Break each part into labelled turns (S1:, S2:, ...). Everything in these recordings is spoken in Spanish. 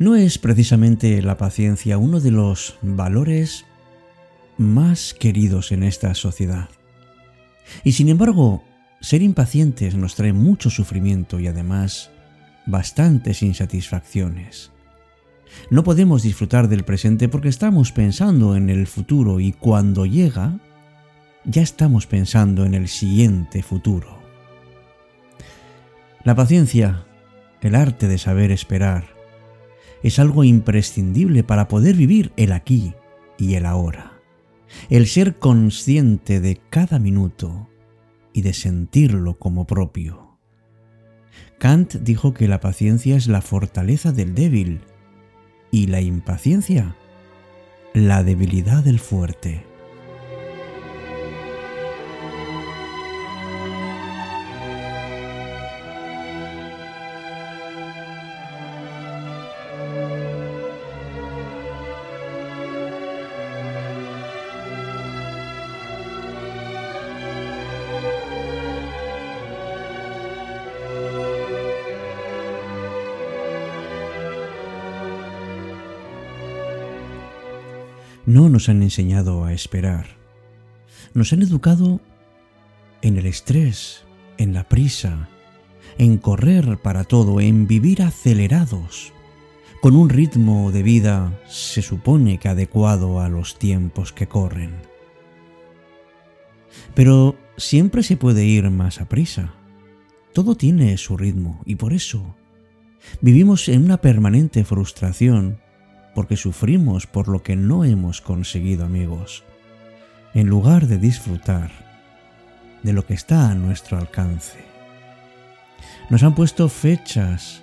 S1: No es precisamente la paciencia uno de los valores más queridos en esta sociedad. Y sin embargo, ser impacientes nos trae mucho sufrimiento y además bastantes insatisfacciones. No podemos disfrutar del presente porque estamos pensando en el futuro y cuando llega, ya estamos pensando en el siguiente futuro. La paciencia, el arte de saber esperar, es algo imprescindible para poder vivir el aquí y el ahora. El ser consciente de cada minuto y de sentirlo como propio. Kant dijo que la paciencia es la fortaleza del débil y la impaciencia la debilidad del fuerte. No nos han enseñado a esperar. Nos han educado en el estrés, en la prisa, en correr para todo, en vivir acelerados, con un ritmo de vida se supone que adecuado a los tiempos que corren. Pero siempre se puede ir más a prisa. Todo tiene su ritmo y por eso vivimos en una permanente frustración porque sufrimos por lo que no hemos conseguido amigos, en lugar de disfrutar de lo que está a nuestro alcance. Nos han puesto fechas,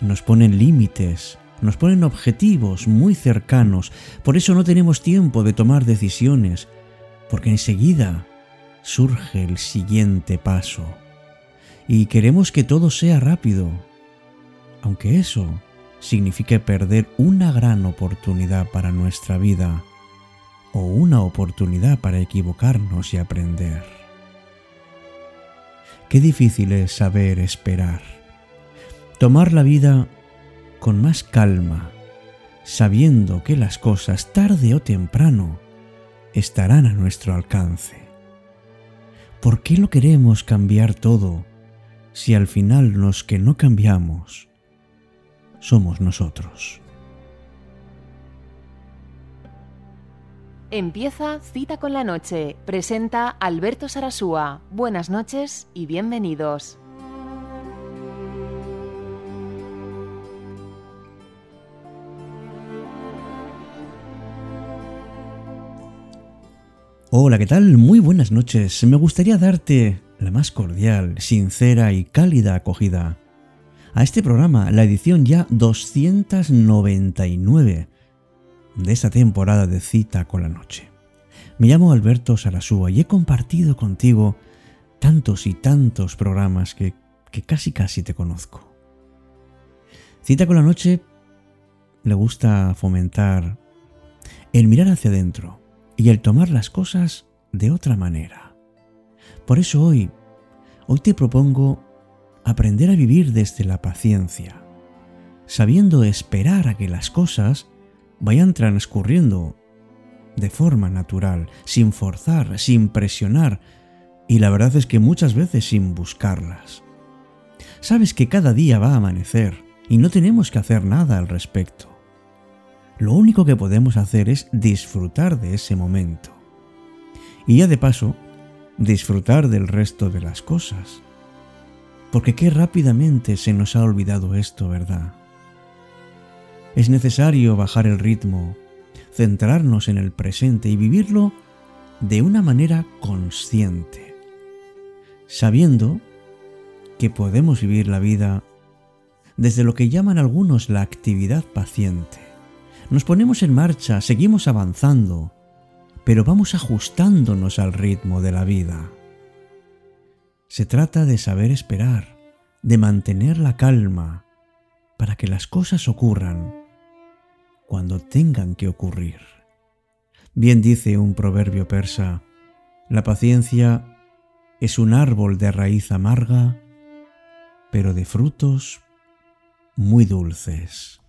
S1: nos ponen límites, nos ponen objetivos muy cercanos, por eso no tenemos tiempo de tomar decisiones, porque enseguida surge el siguiente paso. Y queremos que todo sea rápido, aunque eso signifique perder una gran oportunidad para nuestra vida o una oportunidad para equivocarnos y aprender. Qué difícil es saber esperar, tomar la vida con más calma, sabiendo que las cosas tarde o temprano estarán a nuestro alcance. ¿Por qué lo queremos cambiar todo si al final los que no cambiamos somos nosotros.
S2: Empieza Cita con la Noche. Presenta Alberto Sarasúa. Buenas noches y bienvenidos.
S1: Hola, ¿qué tal? Muy buenas noches. Me gustaría darte la más cordial, sincera y cálida acogida a este programa, la edición ya 299 de esta temporada de Cita con la Noche. Me llamo Alberto Sarasúa y he compartido contigo tantos y tantos programas que, que casi casi te conozco. Cita con la Noche le gusta fomentar el mirar hacia adentro y el tomar las cosas de otra manera. Por eso hoy, hoy te propongo aprender a vivir desde la paciencia, sabiendo esperar a que las cosas vayan transcurriendo de forma natural, sin forzar, sin presionar, y la verdad es que muchas veces sin buscarlas. Sabes que cada día va a amanecer y no tenemos que hacer nada al respecto. Lo único que podemos hacer es disfrutar de ese momento. Y ya de paso, disfrutar del resto de las cosas porque qué rápidamente se nos ha olvidado esto, ¿verdad? Es necesario bajar el ritmo, centrarnos en el presente y vivirlo de una manera consciente, sabiendo que podemos vivir la vida desde lo que llaman algunos la actividad paciente. Nos ponemos en marcha, seguimos avanzando, pero vamos ajustándonos al ritmo de la vida. Se trata de saber esperar, de mantener la calma para que las cosas ocurran cuando tengan que ocurrir. Bien dice un proverbio persa, la paciencia es un árbol de raíz amarga, pero de frutos muy dulces.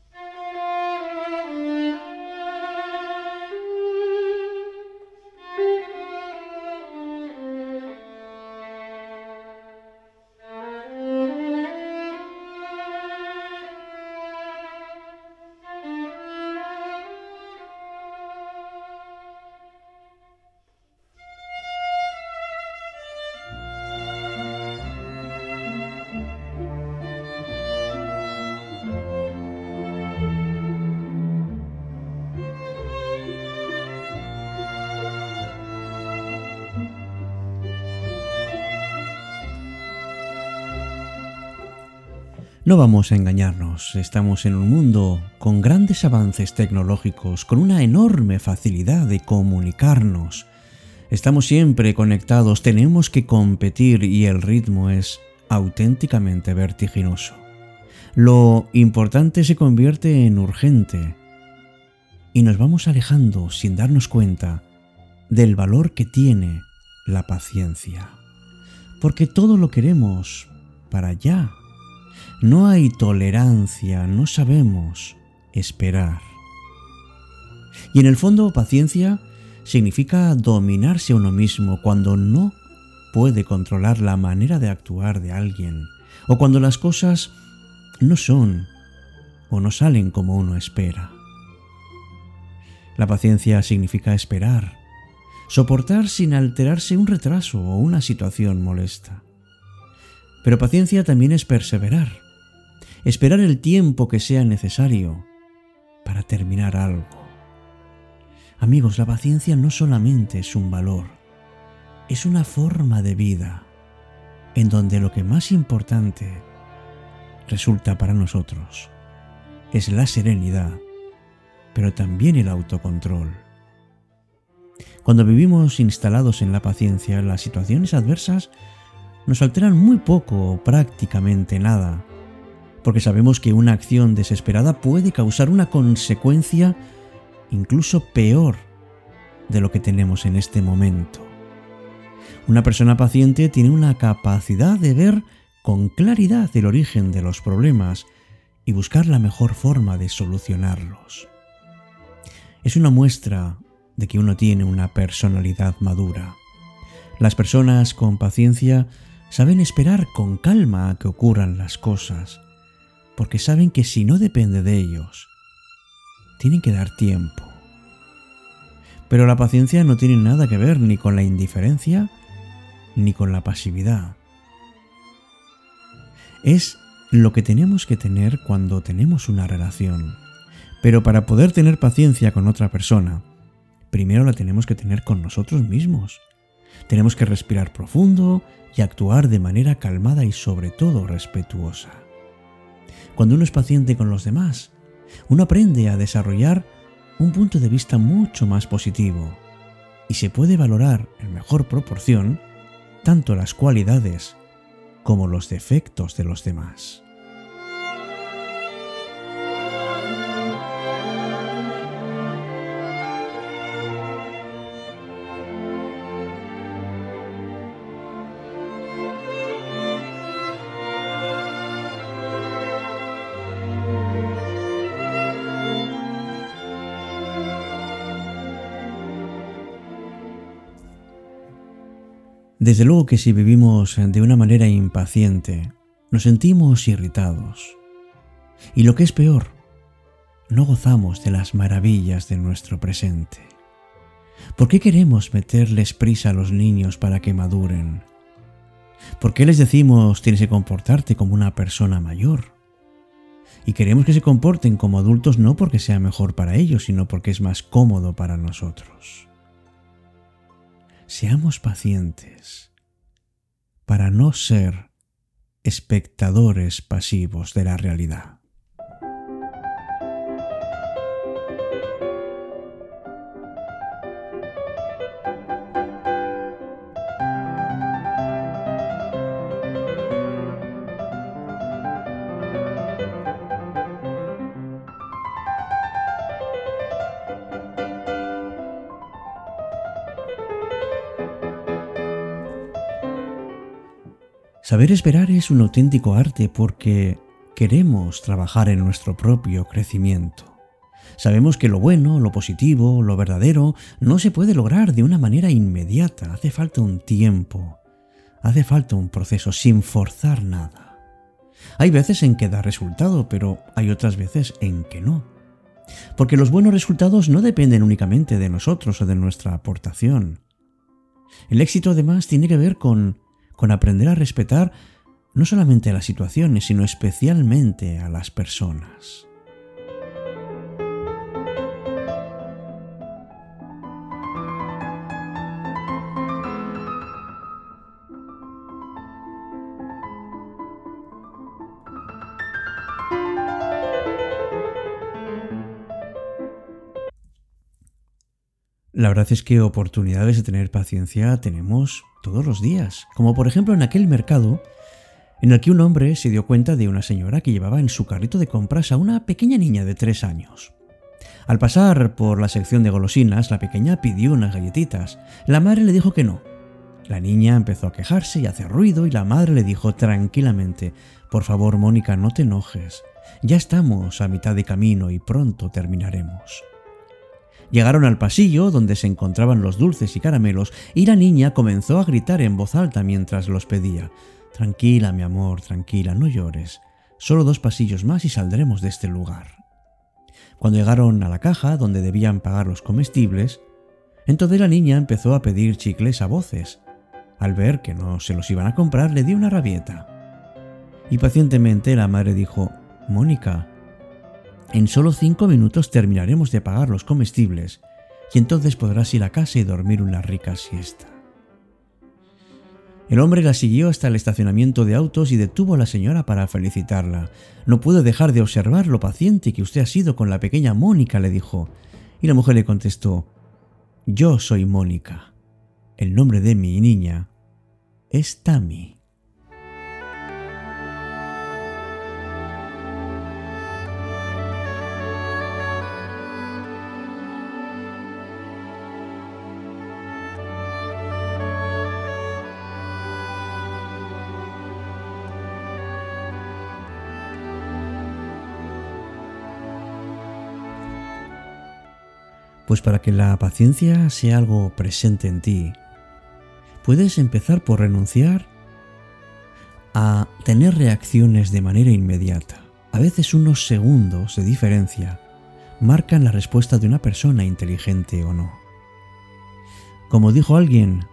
S1: No vamos a engañarnos, estamos en un mundo con grandes avances tecnológicos, con una enorme facilidad de comunicarnos. Estamos siempre conectados, tenemos que competir y el ritmo es auténticamente vertiginoso. Lo importante se convierte en urgente y nos vamos alejando sin darnos cuenta del valor que tiene la paciencia. Porque todo lo queremos para allá no hay tolerancia, no sabemos esperar. Y en el fondo, paciencia significa dominarse a uno mismo cuando no puede controlar la manera de actuar de alguien, o cuando las cosas no son o no salen como uno espera. La paciencia significa esperar, soportar sin alterarse un retraso o una situación molesta. Pero paciencia también es perseverar, esperar el tiempo que sea necesario para terminar algo. Amigos, la paciencia no solamente es un valor, es una forma de vida en donde lo que más importante resulta para nosotros es la serenidad, pero también el autocontrol. Cuando vivimos instalados en la paciencia, las situaciones adversas nos alteran muy poco o prácticamente nada porque sabemos que una acción desesperada puede causar una consecuencia incluso peor de lo que tenemos en este momento. Una persona paciente tiene una capacidad de ver con claridad el origen de los problemas y buscar la mejor forma de solucionarlos. Es una muestra de que uno tiene una personalidad madura. Las personas con paciencia saben esperar con calma a que ocurran las cosas porque saben que si no depende de ellos, tienen que dar tiempo. Pero la paciencia no tiene nada que ver ni con la indiferencia ni con la pasividad. Es lo que tenemos que tener cuando tenemos una relación. Pero para poder tener paciencia con otra persona, primero la tenemos que tener con nosotros mismos. Tenemos que respirar profundo y actuar de manera calmada y sobre todo respetuosa. Cuando uno es paciente con los demás, uno aprende a desarrollar un punto de vista mucho más positivo y se puede valorar en mejor proporción tanto las cualidades como los defectos de los demás. Desde luego que si vivimos de una manera impaciente, nos sentimos irritados. Y lo que es peor, no gozamos de las maravillas de nuestro presente. ¿Por qué queremos meterles prisa a los niños para que maduren? ¿Por qué les decimos tienes que comportarte como una persona mayor? Y queremos que se comporten como adultos no porque sea mejor para ellos, sino porque es más cómodo para nosotros seamos pacientes para no ser espectadores pasivos de la realidad. Saber esperar es un auténtico arte porque queremos trabajar en nuestro propio crecimiento. Sabemos que lo bueno, lo positivo, lo verdadero no se puede lograr de una manera inmediata, hace falta un tiempo, hace falta un proceso sin forzar nada. Hay veces en que da resultado, pero hay otras veces en que no. Porque los buenos resultados no dependen únicamente de nosotros o de nuestra aportación. El éxito además tiene que ver con con aprender a respetar no solamente a las situaciones, sino especialmente a las personas. La verdad es que oportunidades de tener paciencia tenemos todos los días, como por ejemplo en aquel mercado en el que un hombre se dio cuenta de una señora que llevaba en su carrito de compras a una pequeña niña de tres años. Al pasar por la sección de golosinas, la pequeña pidió unas galletitas. La madre le dijo que no. La niña empezó a quejarse y a hacer ruido y la madre le dijo tranquilamente, por favor Mónica, no te enojes. Ya estamos a mitad de camino y pronto terminaremos. Llegaron al pasillo donde se encontraban los dulces y caramelos y la niña comenzó a gritar en voz alta mientras los pedía. Tranquila, mi amor, tranquila, no llores. Solo dos pasillos más y saldremos de este lugar. Cuando llegaron a la caja donde debían pagar los comestibles, entonces la niña empezó a pedir chicles a voces. Al ver que no se los iban a comprar, le dio una rabieta. Y pacientemente la madre dijo, Mónica, en solo cinco minutos terminaremos de pagar los comestibles y entonces podrás ir a casa y dormir una rica siesta. El hombre la siguió hasta el estacionamiento de autos y detuvo a la señora para felicitarla. No puedo dejar de observar lo paciente que usted ha sido con la pequeña Mónica, le dijo. Y la mujer le contestó, Yo soy Mónica. El nombre de mi niña es Tammy. Pues para que la paciencia sea algo presente en ti, puedes empezar por renunciar a tener reacciones de manera inmediata. A veces unos segundos de diferencia marcan la respuesta de una persona inteligente o no. Como dijo alguien,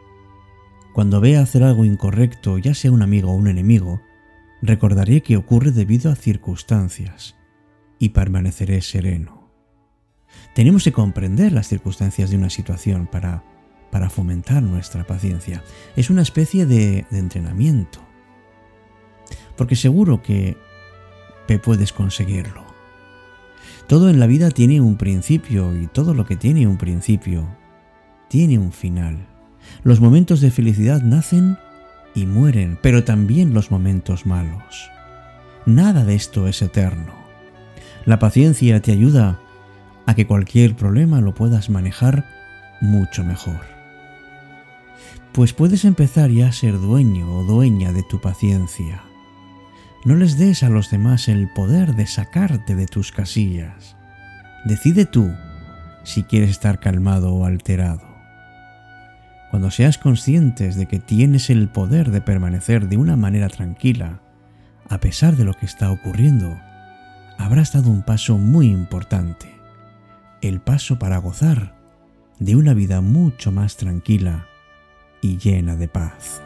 S1: cuando vea hacer algo incorrecto, ya sea un amigo o un enemigo, recordaré que ocurre debido a circunstancias y permaneceré sereno. Tenemos que comprender las circunstancias de una situación para, para fomentar nuestra paciencia. Es una especie de, entrenamiento. Porque seguro que puedes conseguirlo. Todo en la vida tiene un principio y todo lo que tiene un principio tiene un final. Los momentos de felicidad nacen y mueren, pero también los momentos malos. Nada de esto es eterno. La paciencia te ayuda a que cualquier problema lo puedas manejar mucho mejor. Pues puedes empezar ya a ser dueño o dueña de tu paciencia. No les des a los demás el poder de sacarte de tus casillas. Decide tú si quieres estar calmado o alterado. Cuando seas conscientes de que tienes el poder de permanecer de una manera tranquila, a pesar de lo que está ocurriendo, habrás dado un paso muy importante el paso para gozar de una vida mucho más tranquila y llena de paz.